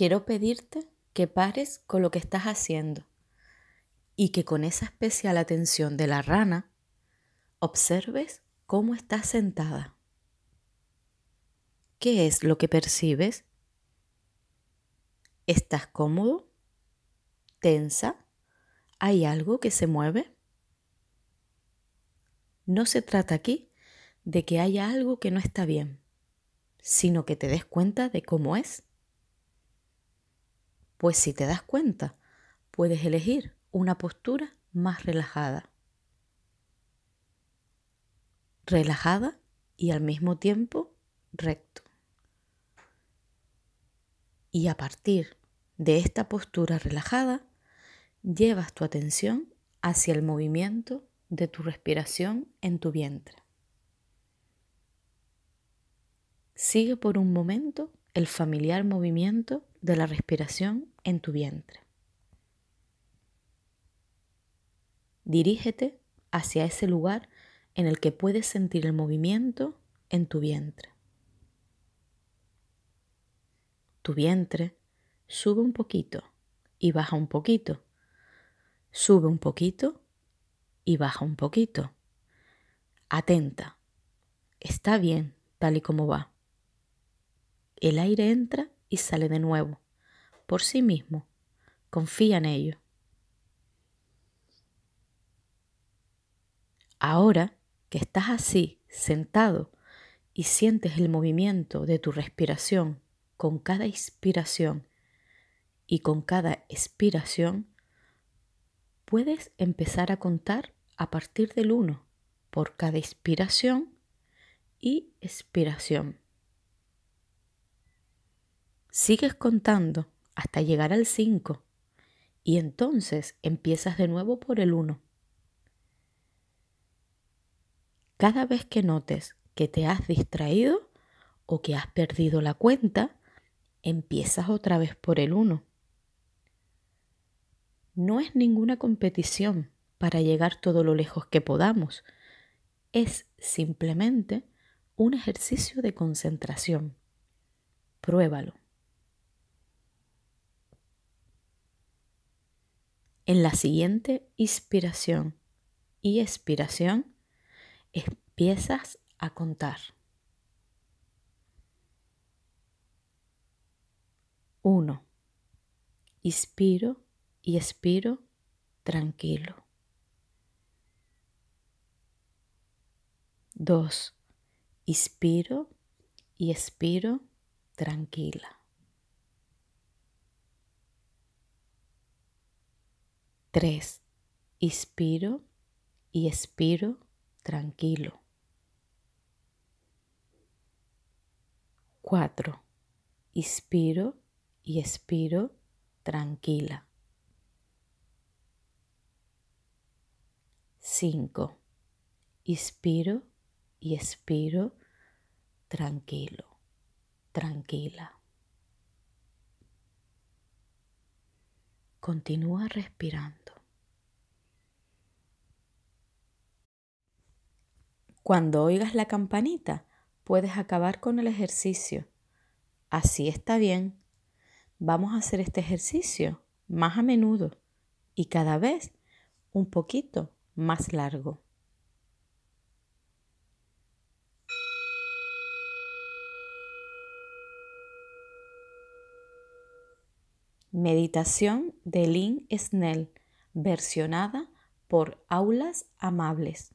quiero pedirte que pares con lo que estás haciendo y que con esa especial atención de la rana observes cómo estás sentada. ¿Qué es lo que percibes? ¿Estás cómodo? ¿Tensa? ¿Hay algo que se mueve? No se trata aquí de que haya algo que no está bien, sino que te des cuenta de cómo es. Pues si te das cuenta, puedes elegir una postura más relajada. Relajada y al mismo tiempo recto. Y a partir de esta postura relajada, llevas tu atención hacia el movimiento de tu respiración en tu vientre. Sigue por un momento el familiar movimiento de la respiración en tu vientre. Dirígete hacia ese lugar en el que puedes sentir el movimiento en tu vientre. Tu vientre sube un poquito y baja un poquito. Sube un poquito y baja un poquito. Atenta. Está bien tal y como va. El aire entra y sale de nuevo, por sí mismo. Confía en ello. Ahora que estás así, sentado, y sientes el movimiento de tu respiración con cada inspiración y con cada expiración, puedes empezar a contar a partir del 1 por cada inspiración y expiración. Sigues contando hasta llegar al 5 y entonces empiezas de nuevo por el 1. Cada vez que notes que te has distraído o que has perdido la cuenta, empiezas otra vez por el 1. No es ninguna competición para llegar todo lo lejos que podamos. Es simplemente un ejercicio de concentración. Pruébalo. En la siguiente inspiración y expiración empiezas a contar. Uno. Inspiro y expiro tranquilo. Dos. Inspiro y expiro tranquila. 3. Inspiro y expiro tranquilo. 4. Inspiro y expiro tranquila. 5. Inspiro y expiro tranquilo, tranquila. Continúa respirando. Cuando oigas la campanita, puedes acabar con el ejercicio. Así está bien. Vamos a hacer este ejercicio más a menudo y cada vez un poquito más largo. Meditación de Lynn Snell, versionada por Aulas Amables.